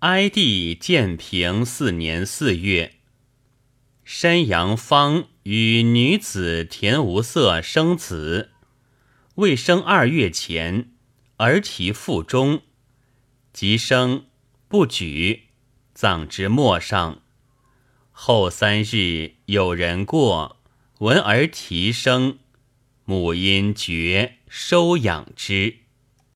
哀帝建平四年四月，山阳方与女子田无色生子，未生二月前，儿啼腹中，即生不举，葬之陌上。后三日，有人过闻而啼声，母因绝收养之。